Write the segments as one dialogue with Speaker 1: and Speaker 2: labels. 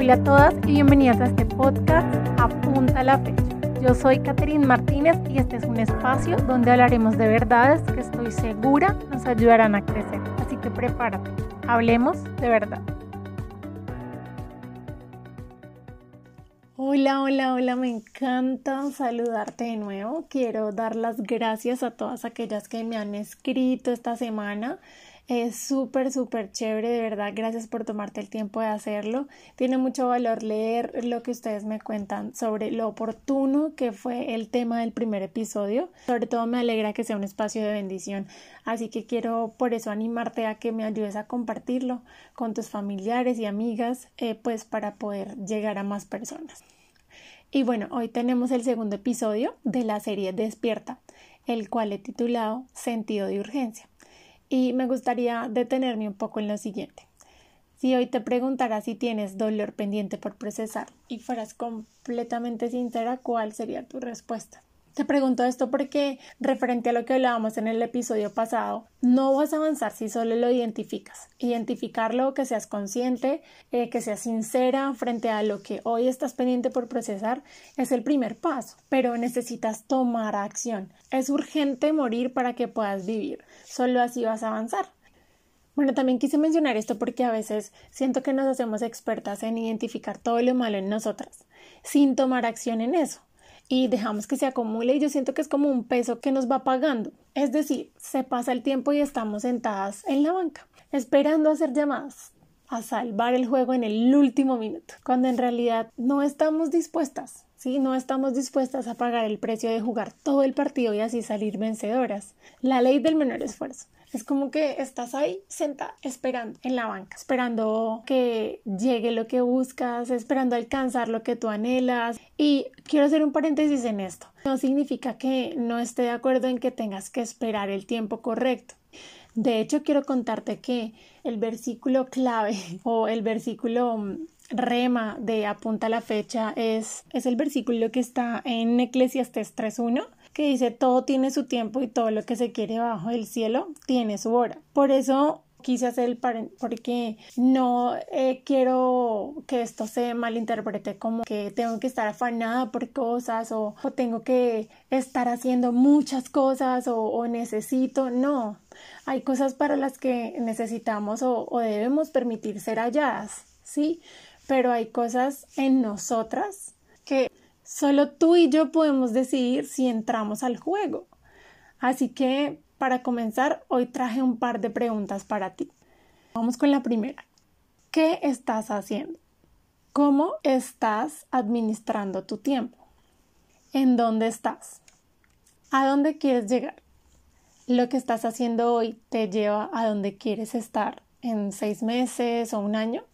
Speaker 1: Hola a todas y bienvenidas a este podcast Apunta la fecha. Yo soy Catherine Martínez y este es un espacio donde hablaremos de verdades que estoy segura nos ayudarán a crecer. Así que prepárate, hablemos de verdad. Hola, hola, hola, me encanta saludarte de nuevo. Quiero dar las gracias a todas aquellas que me han escrito esta semana es súper, súper chévere, de verdad. Gracias por tomarte el tiempo de hacerlo. Tiene mucho valor leer lo que ustedes me cuentan sobre lo oportuno que fue el tema del primer episodio. Sobre todo me alegra que sea un espacio de bendición. Así que quiero por eso animarte a que me ayudes a compartirlo con tus familiares y amigas, eh, pues para poder llegar a más personas. Y bueno, hoy tenemos el segundo episodio de la serie Despierta, el cual he titulado Sentido de Urgencia y me gustaría detenerme un poco en lo siguiente. Si hoy te preguntara si tienes dolor pendiente por procesar y fueras completamente sincera, ¿cuál sería tu respuesta? Te pregunto esto porque, referente a lo que hablábamos en el episodio pasado, no vas a avanzar si solo lo identificas. Identificarlo, que seas consciente, eh, que seas sincera frente a lo que hoy estás pendiente por procesar, es el primer paso, pero necesitas tomar acción. Es urgente morir para que puedas vivir. Solo así vas a avanzar. Bueno, también quise mencionar esto porque a veces siento que nos hacemos expertas en identificar todo lo malo en nosotras, sin tomar acción en eso y dejamos que se acumule y yo siento que es como un peso que nos va pagando. Es decir, se pasa el tiempo y estamos sentadas en la banca, esperando a ser llamadas a salvar el juego en el último minuto, cuando en realidad no estamos dispuestas, ¿sí? No estamos dispuestas a pagar el precio de jugar todo el partido y así salir vencedoras. La ley del menor esfuerzo. Es como que estás ahí sentada esperando en la banca, esperando que llegue lo que buscas, esperando alcanzar lo que tú anhelas. Y quiero hacer un paréntesis en esto. No significa que no esté de acuerdo en que tengas que esperar el tiempo correcto. De hecho, quiero contarte que el versículo clave o el versículo mm, rema de apunta la fecha es, es el versículo que está en Eclesiastes 3.1 que dice todo tiene su tiempo y todo lo que se quiere bajo el cielo tiene su hora. Por eso quise hacer el porque no eh, quiero que esto se malinterprete como que tengo que estar afanada por cosas o, tengo que estar haciendo muchas cosas o, necesito, no, hay cosas para las que necesitamos o, o debemos permitir ser halladas, ¿sí? Pero hay cosas en nosotras Solo tú y yo podemos decidir si entramos al juego. Así que, para comenzar, hoy traje un par de preguntas para ti. Vamos con la primera. ¿Qué estás haciendo? ¿Cómo estás administrando tu tiempo? ¿En dónde estás? ¿A dónde quieres llegar? ¿Lo que estás haciendo hoy te lleva a dónde quieres estar en seis meses o un año?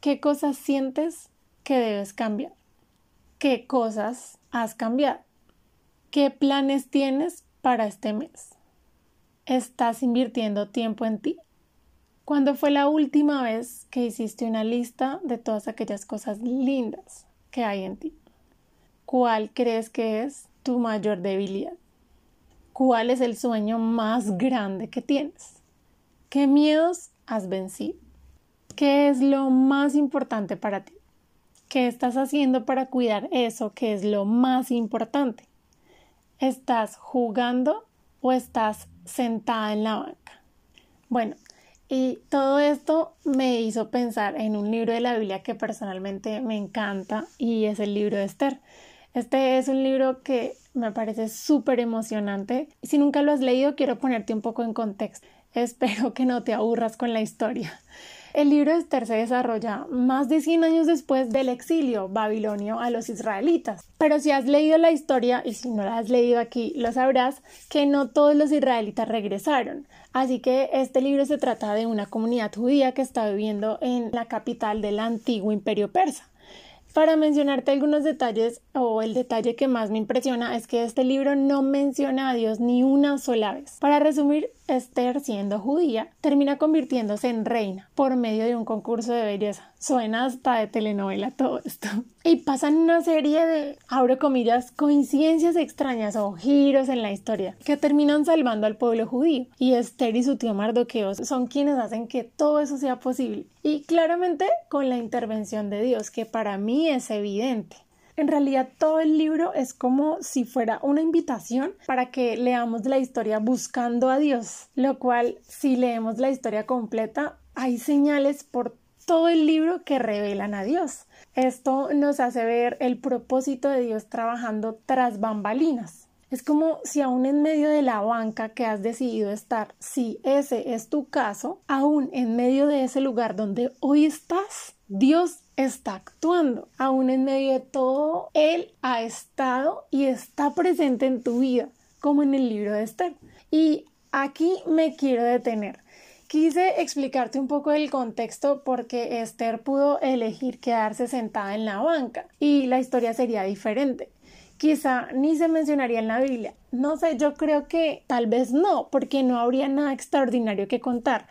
Speaker 1: ¿Qué cosas sientes que debes cambiar? Qué cosas has cambiado, qué planes tienes para este mes. ¿Estás invirtiendo tiempo en ti? ¿Cuándo fue la última vez que hiciste una lista de todas aquellas cosas lindas que hay en ti? ¿Cuál crees que es tu mayor debilidad? ¿Cuál es el sueño más grande que tienes? ¿Qué miedos has vencido? ¿Qué es lo más importante para ti? ¿Qué estás haciendo para cuidar eso que es lo más importante? ¿Estás jugando o estás sentada en la banca? Bueno, y todo esto me hizo pensar en un libro de la Biblia que personalmente me encanta y es el libro de Esther. Este es un libro que me parece súper emocionante. Si nunca lo has leído, quiero ponerte un poco en contexto. Espero que no te aburras con la historia. El libro de Esther se desarrolla más de 100 años después del exilio babilonio a los israelitas. Pero si has leído la historia, y si no la has leído aquí, lo sabrás, que no todos los israelitas regresaron. Así que este libro se trata de una comunidad judía que está viviendo en la capital del antiguo imperio persa. Para mencionarte algunos detalles, o el detalle que más me impresiona es que este libro no menciona a Dios ni una sola vez. Para resumir, Esther, siendo judía, termina convirtiéndose en reina por medio de un concurso de belleza. Suena hasta de telenovela todo esto. Y pasan una serie de, abro comillas, coincidencias extrañas o giros en la historia que terminan salvando al pueblo judío. Y Esther y su tío Mardoqueo son quienes hacen que todo eso sea posible. Y claramente con la intervención de Dios, que para mí es evidente. En realidad todo el libro es como si fuera una invitación para que leamos la historia buscando a Dios, lo cual si leemos la historia completa hay señales por todo el libro que revelan a Dios. Esto nos hace ver el propósito de Dios trabajando tras bambalinas. Es como si aún en medio de la banca que has decidido estar, si ese es tu caso, aún en medio de ese lugar donde hoy estás, Dios está actuando. Aún en medio de todo, Él ha estado y está presente en tu vida, como en el libro de Esther. Y aquí me quiero detener. Quise explicarte un poco el contexto porque Esther pudo elegir quedarse sentada en la banca y la historia sería diferente. Quizá ni se mencionaría en la Biblia. No sé, yo creo que tal vez no, porque no habría nada extraordinario que contar.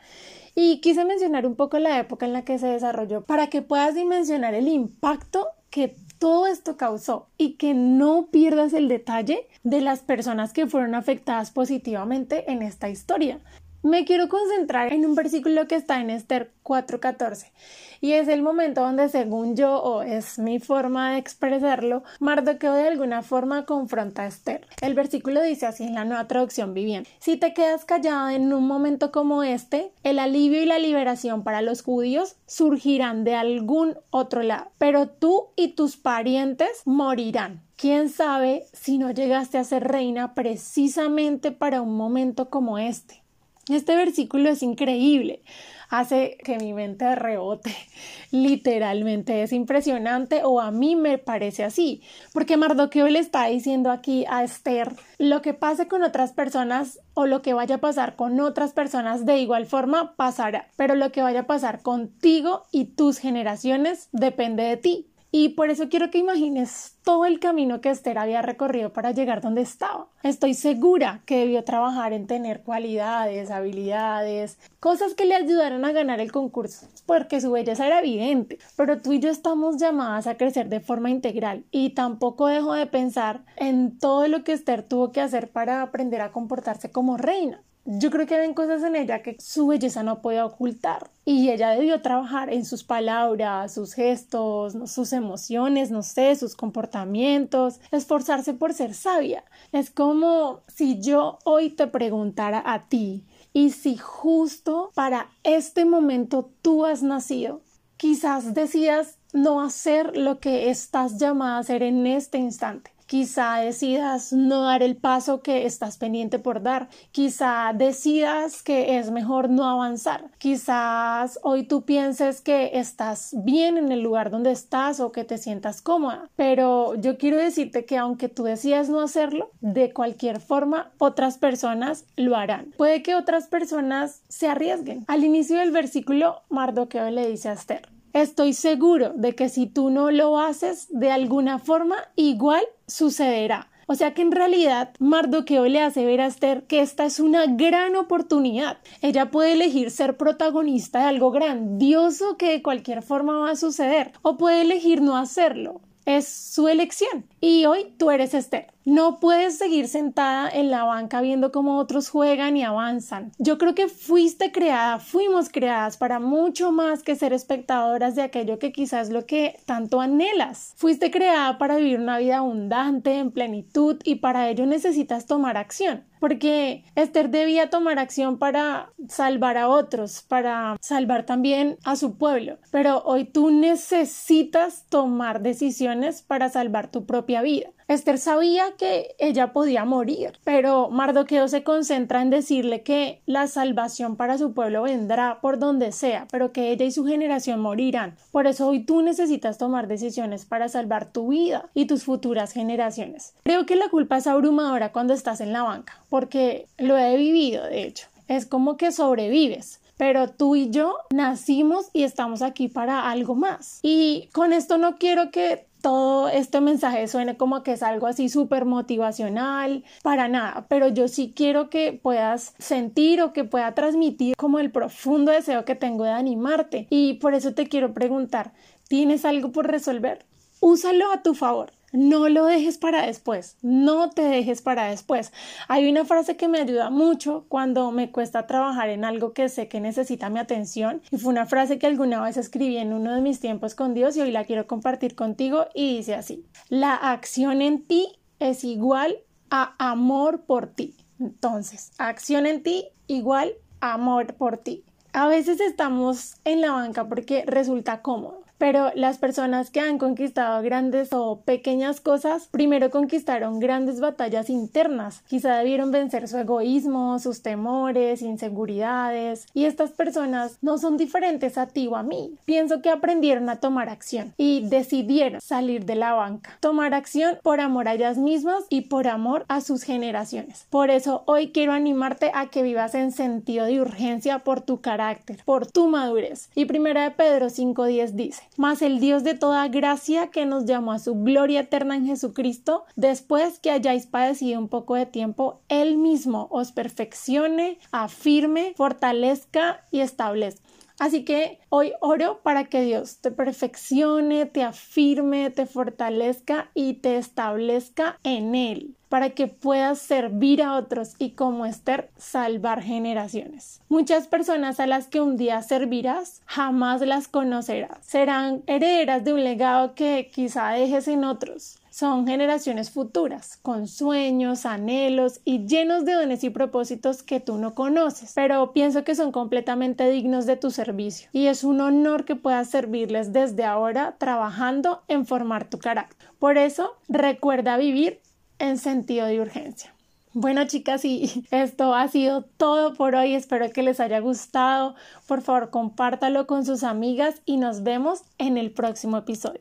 Speaker 1: Y quise mencionar un poco la época en la que se desarrolló para que puedas dimensionar el impacto que todo esto causó y que no pierdas el detalle de las personas que fueron afectadas positivamente en esta historia. Me quiero concentrar en un versículo que está en Esther 4:14 y es el momento donde según yo o es mi forma de expresarlo, Mardoqueo de alguna forma confronta a Esther. El versículo dice así en la nueva traducción viviente. Si te quedas callada en un momento como este, el alivio y la liberación para los judíos surgirán de algún otro lado, pero tú y tus parientes morirán. ¿Quién sabe si no llegaste a ser reina precisamente para un momento como este? Este versículo es increíble, hace que mi mente rebote, literalmente es impresionante o a mí me parece así, porque Mardoqueo le está diciendo aquí a Esther lo que pase con otras personas o lo que vaya a pasar con otras personas de igual forma pasará, pero lo que vaya a pasar contigo y tus generaciones depende de ti. Y por eso quiero que imagines todo el camino que Esther había recorrido para llegar donde estaba. Estoy segura que debió trabajar en tener cualidades, habilidades, cosas que le ayudaran a ganar el concurso, porque su belleza era evidente. Pero tú y yo estamos llamadas a crecer de forma integral y tampoco dejo de pensar en todo lo que Esther tuvo que hacer para aprender a comportarse como reina. Yo creo que ven cosas en ella que su belleza no puede ocultar y ella debió trabajar en sus palabras, sus gestos, sus emociones, no sé, sus comportamientos, esforzarse por ser sabia. Es como si yo hoy te preguntara a ti y si justo para este momento tú has nacido, quizás decidas no hacer lo que estás llamada a hacer en este instante Quizá decidas no dar el paso que estás pendiente por dar. Quizá decidas que es mejor no avanzar. Quizás hoy tú pienses que estás bien en el lugar donde estás o que te sientas cómoda. Pero yo quiero decirte que aunque tú decidas no hacerlo, de cualquier forma otras personas lo harán. Puede que otras personas se arriesguen. Al inicio del versículo, Mardoqueo le dice a Esther, Estoy seguro de que si tú no lo haces de alguna forma, igual sucederá. O sea que en realidad Mardoqueo le hace ver a Esther que esta es una gran oportunidad. Ella puede elegir ser protagonista de algo grandioso que de cualquier forma va a suceder o puede elegir no hacerlo. Es su elección. Y hoy tú eres Esther. No puedes seguir sentada en la banca viendo cómo otros juegan y avanzan. Yo creo que fuiste creada, fuimos creadas para mucho más que ser espectadoras de aquello que quizás lo que tanto anhelas. Fuiste creada para vivir una vida abundante, en plenitud y para ello necesitas tomar acción. Porque Esther debía tomar acción para salvar a otros, para salvar también a su pueblo. Pero hoy tú necesitas tomar decisiones para salvar tu propia vida. Esther sabía que ella podía morir, pero Mardoqueo se concentra en decirle que la salvación para su pueblo vendrá por donde sea, pero que ella y su generación morirán. Por eso hoy tú necesitas tomar decisiones para salvar tu vida y tus futuras generaciones. Creo que la culpa es abrumadora cuando estás en la banca, porque lo he vivido, de hecho. Es como que sobrevives pero tú y yo nacimos y estamos aquí para algo más. Y con esto no quiero que todo este mensaje suene como que es algo así súper motivacional, para nada, pero yo sí quiero que puedas sentir o que pueda transmitir como el profundo deseo que tengo de animarte y por eso te quiero preguntar, ¿tienes algo por resolver? Úsalo a tu favor. No lo dejes para después, no te dejes para después. Hay una frase que me ayuda mucho cuando me cuesta trabajar en algo que sé que necesita mi atención y fue una frase que alguna vez escribí en uno de mis tiempos con Dios y hoy la quiero compartir contigo y dice así, la acción en ti es igual a amor por ti. Entonces, acción en ti igual amor por ti. A veces estamos en la banca porque resulta cómodo pero las personas que han conquistado grandes o pequeñas cosas, primero conquistaron grandes batallas internas. Quizá debieron vencer su egoísmo, sus temores, inseguridades, y estas personas no son diferentes a ti o a mí. Pienso que aprendieron a tomar acción y decidieron salir de la banca. Tomar acción por amor a ellas mismas y por amor a sus generaciones. Por eso hoy quiero animarte a que vivas en sentido de urgencia por tu carácter, por tu madurez. Y primera de Pedro 5.10 dice, mas el Dios de toda gracia que nos llamó a su gloria eterna en Jesucristo, después que hayáis padecido un poco de tiempo, Él mismo os perfeccione, afirme, fortalezca y establezca. Así que hoy oro para que Dios te perfeccione, te afirme, te fortalezca y te establezca en Él para que puedas servir a otros y como Esther salvar generaciones. Muchas personas a las que un día servirás jamás las conocerás. Serán herederas de un legado que quizá dejes en otros. Son generaciones futuras, con sueños, anhelos y llenos de dones y propósitos que tú no conoces, pero pienso que son completamente dignos de tu servicio y es un honor que puedas servirles desde ahora trabajando en formar tu carácter. Por eso, recuerda vivir en sentido de urgencia. Bueno, chicas, y esto ha sido todo por hoy. Espero que les haya gustado. Por favor, compártalo con sus amigas y nos vemos en el próximo episodio.